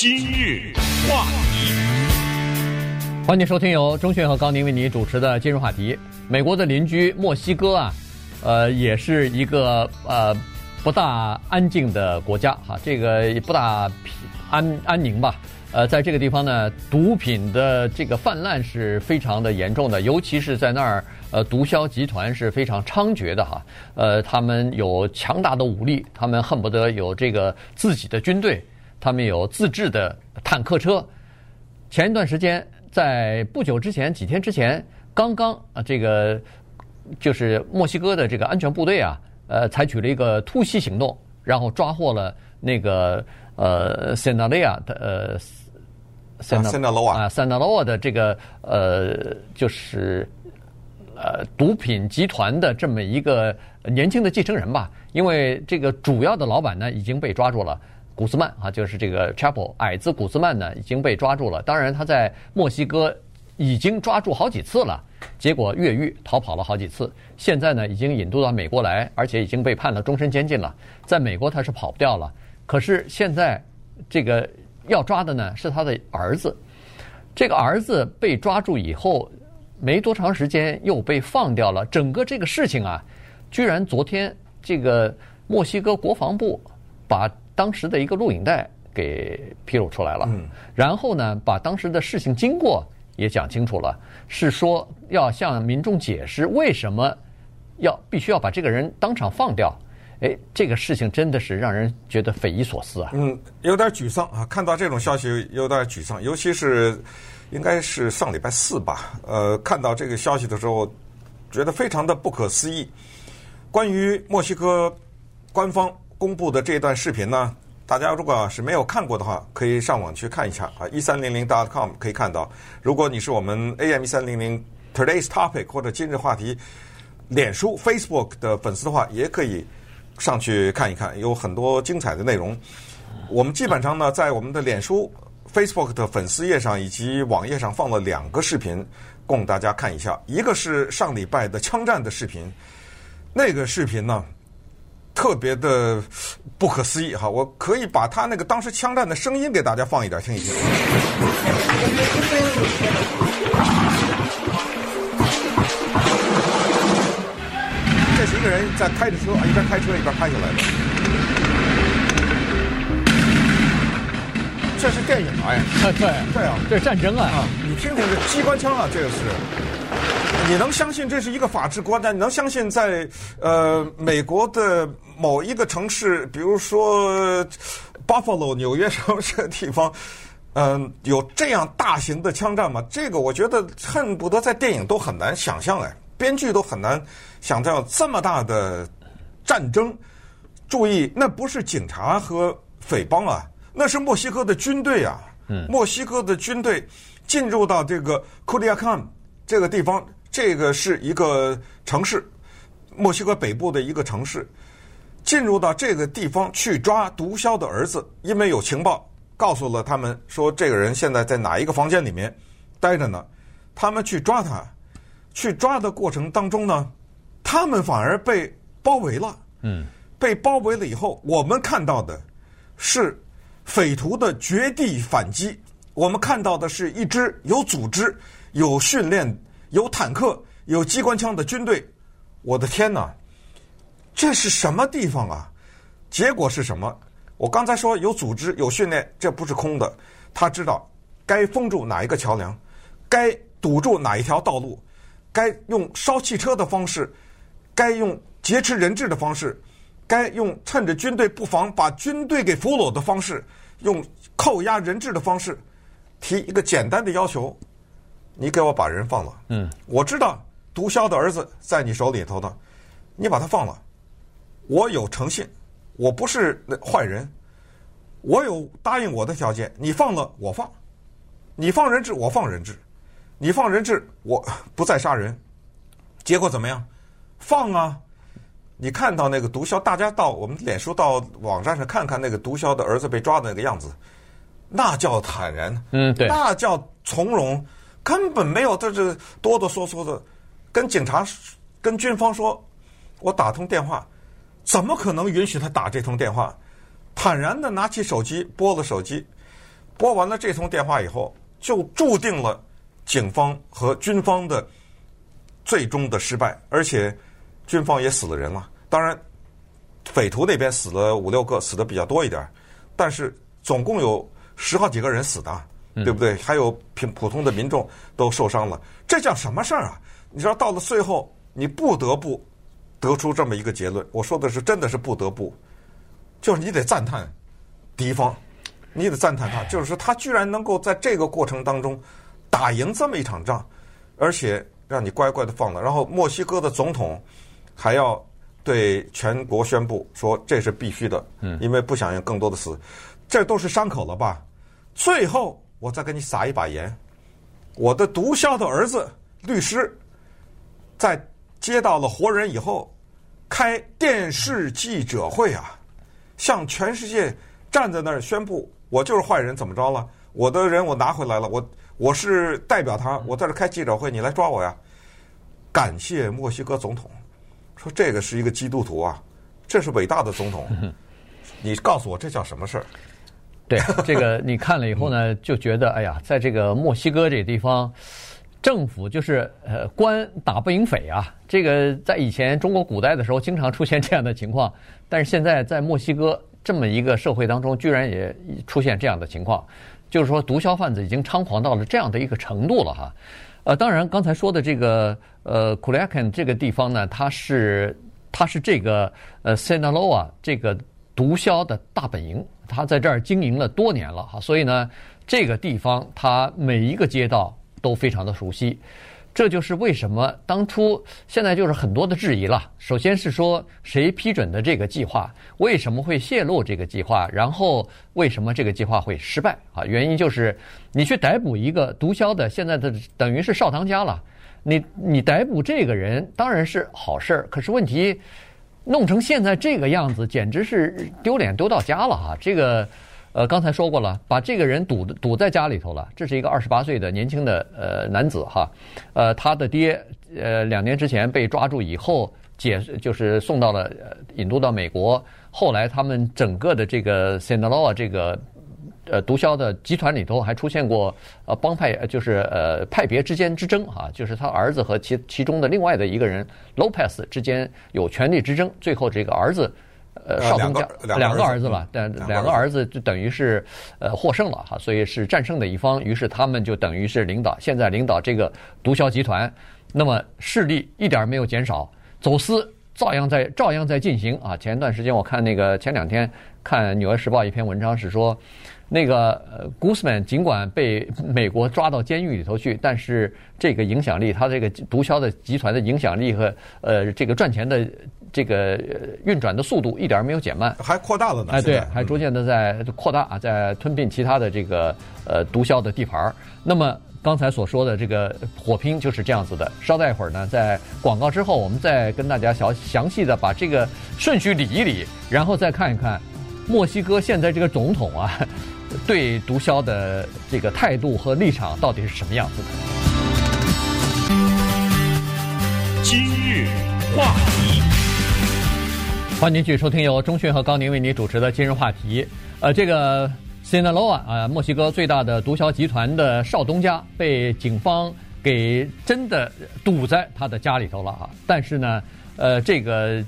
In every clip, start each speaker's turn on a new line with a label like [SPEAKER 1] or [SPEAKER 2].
[SPEAKER 1] 今日话题，
[SPEAKER 2] 欢迎收听由钟迅和高宁为你主持的今日话题。美国的邻居墨西哥啊，呃，也是一个呃不大安静的国家哈，这个不大安安宁吧。呃，在这个地方呢，毒品的这个泛滥是非常的严重的，尤其是在那儿，呃，毒枭集团是非常猖獗的哈。呃，他们有强大的武力，他们恨不得有这个自己的军队，他们有自制的坦克车。前一段时间，在不久之前，几天之前，刚刚啊，这个就是墨西哥的这个安全部队啊，呃，采取了一个突袭行动，然后抓获了那个呃，塞纳利亚的呃。
[SPEAKER 3] 塞纳罗瓦
[SPEAKER 2] 啊，塞纳罗瓦的这个呃，就是呃，毒品集团的这么一个年轻的继承人吧。因为这个主要的老板呢已经被抓住了，古斯曼啊，就是这个 Chapo 矮子古斯曼呢已经被抓住了。当然他在墨西哥已经抓住好几次了，结果越狱逃跑了好几次。现在呢已经引渡到美国来，而且已经被判了终身监禁了。在美国他是跑不掉了，可是现在这个。要抓的呢是他的儿子，这个儿子被抓住以后，没多长时间又被放掉了。整个这个事情啊，居然昨天这个墨西哥国防部把当时的一个录影带给披露出来了，然后呢，把当时的事情经过也讲清楚了，是说要向民众解释为什么要必须要把这个人当场放掉。哎，这个事情真的是让人觉得匪夷所思啊！
[SPEAKER 3] 嗯，有点沮丧啊，看到这种消息有点沮丧，尤其是应该是上礼拜四吧，呃，看到这个消息的时候，觉得非常的不可思议。关于墨西哥官方公布的这段视频呢，大家如果是没有看过的话，可以上网去看一下啊，一三零零 dot com 可以看到。如果你是我们 AM 一三零零 Today's Topic 或者今日话题脸书 Facebook 的粉丝的话，也可以。上去看一看，有很多精彩的内容。我们基本上呢，在我们的脸书、Facebook 的粉丝页上以及网页上放了两个视频，供大家看一下。一个是上礼拜的枪战的视频，那个视频呢，特别的不可思议哈！我可以把他那个当时枪战的声音给大家放一点，听一听。这是一个人在开着车，一边开车一边拍下来的。这是电影哎，
[SPEAKER 2] 对
[SPEAKER 3] 对啊，
[SPEAKER 2] 这是战争啊！
[SPEAKER 3] 啊，你听听这机关枪啊，这个是，你能相信这是一个法治国家？你能相信在呃美国的某一个城市，比如说 Buffalo 纽约什么这个地方，嗯、呃，有这样大型的枪战吗？这个我觉得恨不得在电影都很难想象哎。编剧都很难想象这么大的战争。注意，那不是警察和匪帮啊，那是墨西哥的军队啊。嗯，墨西哥的军队进入到这个库利亚坎这个地方，这个是一个城市，墨西哥北部的一个城市。进入到这个地方去抓毒枭的儿子，因为有情报告诉了他们说，这个人现在在哪一个房间里面待着呢？他们去抓他。去抓的过程当中呢，他们反而被包围了。嗯，被包围了以后，我们看到的是匪徒的绝地反击。我们看到的是一支有组织、有训练、有坦克、有机关枪的军队。我的天哪，这是什么地方啊？结果是什么？我刚才说有组织、有训练，这不是空的。他知道该封住哪一个桥梁，该堵住哪一条道路。该用烧汽车的方式，该用劫持人质的方式，该用趁着军队不防把军队给俘虏的方式，用扣押人质的方式，提一个简单的要求：你给我把人放了。嗯，我知道毒枭的儿子在你手里头呢，你把他放了。我有诚信，我不是坏人，我有答应我的条件，你放了我放，你放人质我放人质。你放人质，我 不再杀人，结果怎么样？放啊！你看到那个毒枭，大家到我们脸书到网站上看看那个毒枭的儿子被抓的那个样子，那叫坦然，
[SPEAKER 2] 嗯，对，
[SPEAKER 3] 那叫从容，根本没有在这哆哆嗦嗦的跟警察、跟军方说，我打通电话，怎么可能允许他打这通电话？坦然的拿起手机拨了手机，拨完了这通电话以后，就注定了警方和军方的最终的失败，而且军方也死了人了。当然，匪徒那边死了五六个，死的比较多一点，但是总共有十好几个人死的，对不对？还有平普通的民众都受伤了，这叫什么事儿啊？你知道，到了最后，你不得不得出这么一个结论。我说的是，真的是不得不，就是你得赞叹敌方，你得赞叹他，就是说他居然能够在这个过程当中打赢这么一场仗，而且让你乖乖的放了。然后墨西哥的总统还要对全国宣布说这是必须的，因为不想有更多的死，这都是伤口了吧？最后我再给你撒一把盐，我的毒枭的儿子律师。在接到了活人以后，开电视记者会啊，向全世界站在那儿宣布：我就是坏人，怎么着了？我的人我拿回来了，我我是代表他，我在这开记者会，你来抓我呀！感谢墨西哥总统，说这个是一个基督徒啊，这是伟大的总统。你告诉我这叫什么事儿？
[SPEAKER 2] 对，这个你看了以后呢，就觉得哎呀，在这个墨西哥这个地方。政府就是呃官打不赢匪啊，这个在以前中国古代的时候经常出现这样的情况，但是现在在墨西哥这么一个社会当中，居然也出现这样的情况，就是说毒枭贩子已经猖狂到了这样的一个程度了哈。呃，当然刚才说的这个呃库利亚坎这个地方呢，它是它是这个呃 Sinaloa 这个毒枭的大本营，它在这儿经营了多年了哈，所以呢这个地方它每一个街道。都非常的熟悉，这就是为什么当初现在就是很多的质疑了。首先是说谁批准的这个计划，为什么会泄露这个计划，然后为什么这个计划会失败啊？原因就是你去逮捕一个毒枭的，现在的等于是少当家了。你你逮捕这个人当然是好事儿，可是问题弄成现在这个样子，简直是丢脸丢到家了哈！这个。呃，刚才说过了，把这个人堵堵在家里头了。这是一个二十八岁的年轻的呃男子哈，呃，他的爹呃两年之前被抓住以后解就是送到了引渡到美国，后来他们整个的这个 Sinaloa 这个呃毒枭的集团里头还出现过呃帮派就是呃派别之间之争哈，就是他儿子和其其中的另外的一个人 Lopez 之间有权力之争，最后这个儿子。呃，少东家两个儿子吧，但两个儿子就等于是呃获胜了哈，所以是战胜的一方。于是他们就等于是领导，现在领导这个毒枭集团，那么势力一点没有减少，走私照样在照样在进行啊。前段时间我看那个前两天看《纽约时报》一篇文章是说，那个呃 Guzman 尽管被美国抓到监狱里头去，但是这个影响力，他这个毒枭的集团的影响力和呃这个赚钱的。这个运转的速度一点没有减慢，
[SPEAKER 3] 还扩大了呢。
[SPEAKER 2] 哎，对，还逐渐的在扩大啊，在吞并其他的这个呃毒枭的地盘。那么刚才所说的这个火拼就是这样子的。稍待一会儿呢，在广告之后，我们再跟大家详详细的把这个顺序理一理，然后再看一看墨西哥现在这个总统啊，对毒枭的这个态度和立场到底是什么样子的。
[SPEAKER 1] 今日话题。
[SPEAKER 2] 欢迎继续收听由中讯和高宁为您主持的今日话题。呃，这个 Sinaloa 啊，墨西哥最大的毒枭集团的少东家被警方给真的堵在他的家里头了啊！但是呢，呃，这个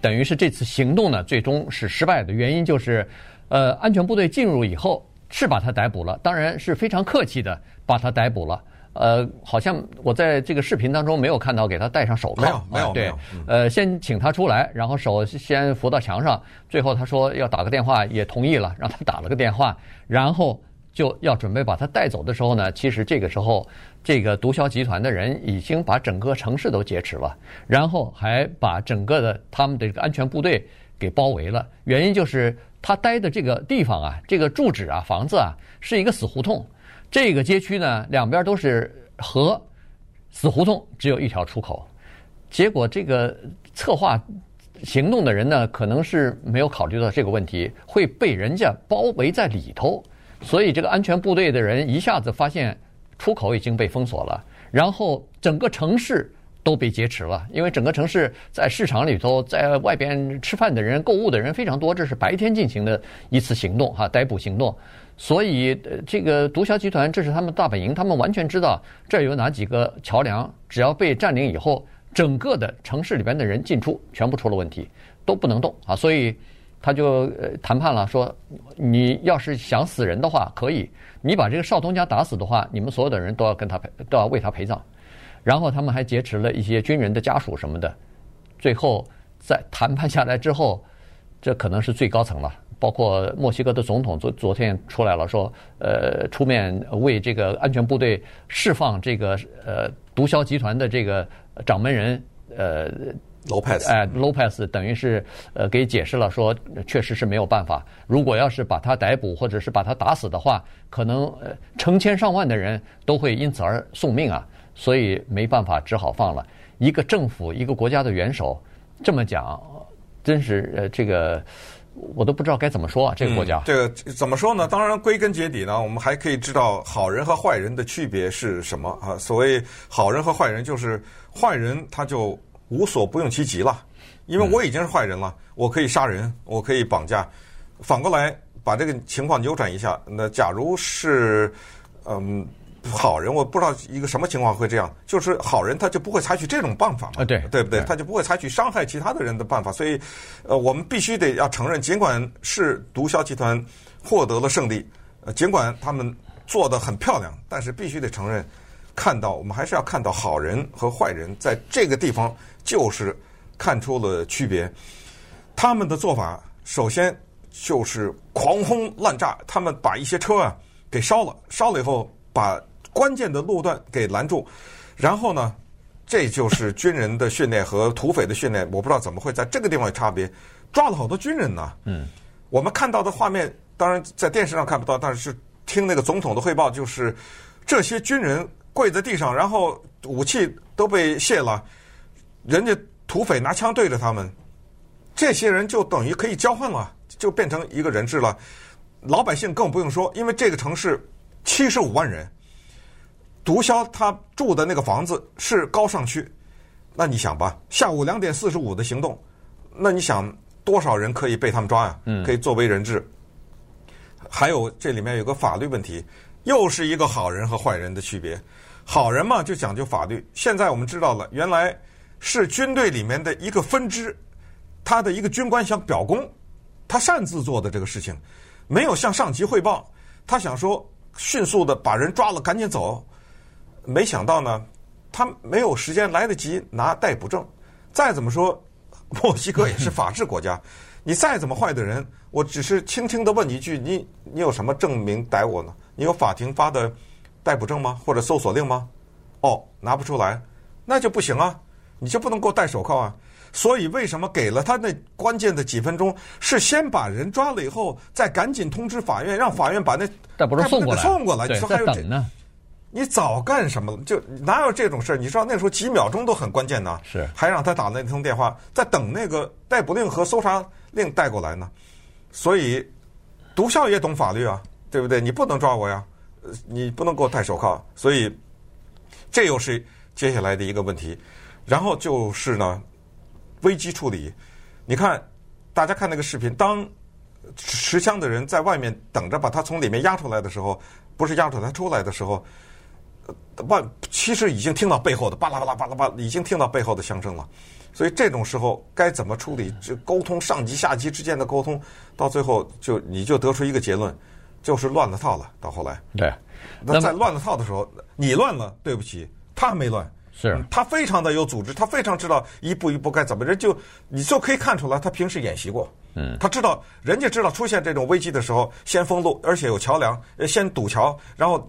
[SPEAKER 2] 等于是这次行动呢，最终是失败的。原因就是，呃，安全部队进入以后是把他逮捕了，当然是非常客气的把他逮捕了。呃，好像我在这个视频当中没有看到给他戴上手铐。
[SPEAKER 3] 没有，没有，对，
[SPEAKER 2] 呃，先请他出来，然后手先扶到墙上，最后他说要打个电话，也同意了，让他打了个电话，然后就要准备把他带走的时候呢，其实这个时候，这个毒枭集团的人已经把整个城市都劫持了，然后还把整个的他们的这个安全部队给包围了。原因就是他待的这个地方啊，这个住址啊，房子啊，是一个死胡同。这个街区呢，两边都是河，死胡同只有一条出口。结果这个策划行动的人呢，可能是没有考虑到这个问题会被人家包围在里头，所以这个安全部队的人一下子发现出口已经被封锁了，然后整个城市都被劫持了。因为整个城市在市场里头，在外边吃饭的人、购物的人非常多，这是白天进行的一次行动哈，逮捕行动。所以，这个毒枭集团这是他们大本营，他们完全知道这儿有哪几个桥梁，只要被占领以后，整个的城市里边的人进出全部出了问题，都不能动啊。所以他就谈判了，说你要是想死人的话，可以，你把这个少东家打死的话，你们所有的人都要跟他赔，都要为他陪葬。然后他们还劫持了一些军人的家属什么的。最后在谈判下来之后，这可能是最高层了。包括墨西哥的总统昨昨天出来了，说，呃，出面为这个安全部队释放这个呃毒枭集团的这个掌门人，呃
[SPEAKER 3] ，Lopez，
[SPEAKER 2] 哎，Lopez 等于是呃给解释了，说确实是没有办法，如果要是把他逮捕或者是把他打死的话，可能呃成千上万的人都会因此而送命啊，所以没办法，只好放了。一个政府一个国家的元首这么讲，真是呃这个。我都不知道该怎么说啊，这个国家。
[SPEAKER 3] 嗯、这个怎么说呢？当然，归根结底呢，我们还可以知道好人和坏人的区别是什么啊？所谓好人和坏人，就是坏人他就无所不用其极了，因为我已经是坏人了，我可以杀人，我可以绑架。反过来把这个情况扭转一下，那假如是嗯。好人，我不知道一个什么情况会这样，就是好人他就不会采取这种办法嘛，
[SPEAKER 2] 啊，对，
[SPEAKER 3] 对不对？他就不会采取伤害其他的人的办法，所以，呃，我们必须得要承认，尽管是毒枭集团获得了胜利，呃，尽管他们做得很漂亮，但是必须得承认，看到我们还是要看到好人和坏人在这个地方就是看出了区别。他们的做法首先就是狂轰滥炸，他们把一些车啊给烧了，烧了以后把。关键的路段给拦住，然后呢，这就是军人的训练和土匪的训练。我不知道怎么会在这个地方有差别，抓了好多军人呢。嗯，我们看到的画面，当然在电视上看不到，但是听那个总统的汇报，就是这些军人跪在地上，然后武器都被卸了，人家土匪拿枪对着他们，这些人就等于可以交换了，就变成一个人质了。老百姓更不用说，因为这个城市七十五万人。毒枭他住的那个房子是高尚区，那你想吧，下午两点四十五的行动，那你想多少人可以被他们抓呀？嗯，可以作为人质。还有这里面有个法律问题，又是一个好人和坏人的区别。好人嘛就讲究法律，现在我们知道了，原来是军队里面的一个分支，他的一个军官想表功，他擅自做的这个事情，没有向上级汇报，他想说迅速的把人抓了，赶紧走。没想到呢，他没有时间来得及拿逮捕证。再怎么说，墨西哥也是 法治国家，你再怎么坏的人，我只是轻轻地问一句：你你有什么证明逮我呢？你有法庭发的逮捕证吗？或者搜索令吗？哦，拿不出来，那就不行啊，你就不能给我戴手铐啊。所以为什么给了他那关键的几分钟，是先把人抓了以后，再赶紧通知法院，让法院把那
[SPEAKER 2] 逮捕证送过来，
[SPEAKER 3] 送过
[SPEAKER 2] 来，
[SPEAKER 3] 你说，还
[SPEAKER 2] 有等呢。
[SPEAKER 3] 你早干什么了？就哪有这种事儿？你知道那时候几秒钟都很关键呢。
[SPEAKER 2] 是，
[SPEAKER 3] 还让他打那通电话，在等那个逮捕令和搜查令带过来呢。所以，毒枭也懂法律啊，对不对？你不能抓我呀，你不能给我戴手铐。所以，这又是接下来的一个问题。然后就是呢，危机处理。你看，大家看那个视频，当持枪的人在外面等着把他从里面押出来的时候，不是押出来，他出来的时候。外其实已经听到背后的巴拉巴拉巴拉巴，已经听到背后的响声了，所以这种时候该怎么处理？这沟通上级下级之间的沟通，到最后就你就得出一个结论，就是乱了套了。到后来，
[SPEAKER 2] 对，
[SPEAKER 3] 那在乱了套的时候，你乱了，对不起，他没乱，
[SPEAKER 2] 是
[SPEAKER 3] 他非常的有组织，他非常知道一步一步该怎么人，就你就可以看出来，他平时演习过，嗯，他知道人家知道出现这种危机的时候，先封路，而且有桥梁，先堵桥，然后。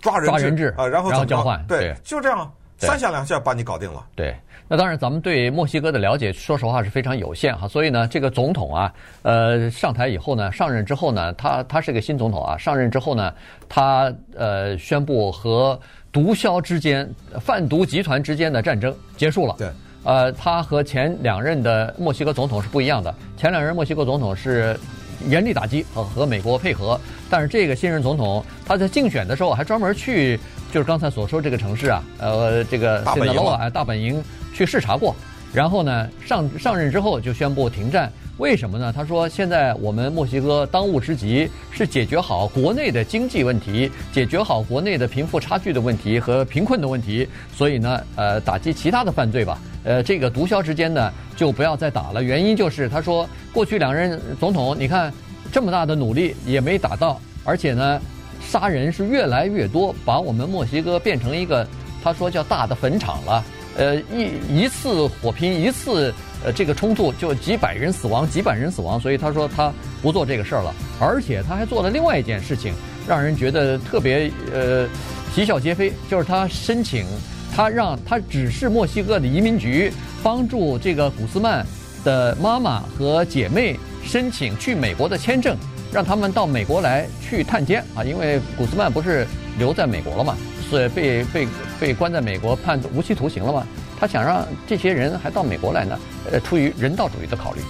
[SPEAKER 3] 抓人质，
[SPEAKER 2] 抓人质
[SPEAKER 3] 啊，然后
[SPEAKER 2] 然后交换，
[SPEAKER 3] 对，
[SPEAKER 2] 对
[SPEAKER 3] 就这样，三下两下把你搞定了。
[SPEAKER 2] 对，那当然，咱们对墨西哥的了解，说实话是非常有限哈。所以呢，这个总统啊，呃，上台以后呢，上任之后呢，他他是个新总统啊，上任之后呢，他呃宣布和毒枭之间、贩毒集团之间的战争结束了。
[SPEAKER 3] 对，
[SPEAKER 2] 呃，他和前两任的墨西哥总统是不一样的，前两任墨西哥总统是。严厉打击和和美国配合，但是这个新任总统他在竞选的时候还专门去就是刚才所说这个城市啊，呃，这个
[SPEAKER 3] 大本营
[SPEAKER 2] 啊，大本营去视察过，然后呢上上任之后就宣布停战。为什么呢？他说，现在我们墨西哥当务之急是解决好国内的经济问题，解决好国内的贫富差距的问题和贫困的问题。所以呢，呃，打击其他的犯罪吧。呃，这个毒枭之间呢，就不要再打了。原因就是他说，过去两任总统，你看这么大的努力也没打到，而且呢，杀人是越来越多，把我们墨西哥变成一个他说叫大的坟场了。呃，一一次火拼一次。呃，这个冲突就几百人死亡，几百人死亡，所以他说他不做这个事儿了，而且他还做了另外一件事情，让人觉得特别呃啼笑皆非，就是他申请，他让他指示墨西哥的移民局帮助这个古斯曼的妈妈和姐妹申请去美国的签证，让他们到美国来去探监啊，因为古斯曼不是留在美国了嘛，所以被被被关在美国判无期徒刑了嘛。他想让这些人还到美国来呢，呃，出于人道主义的考虑。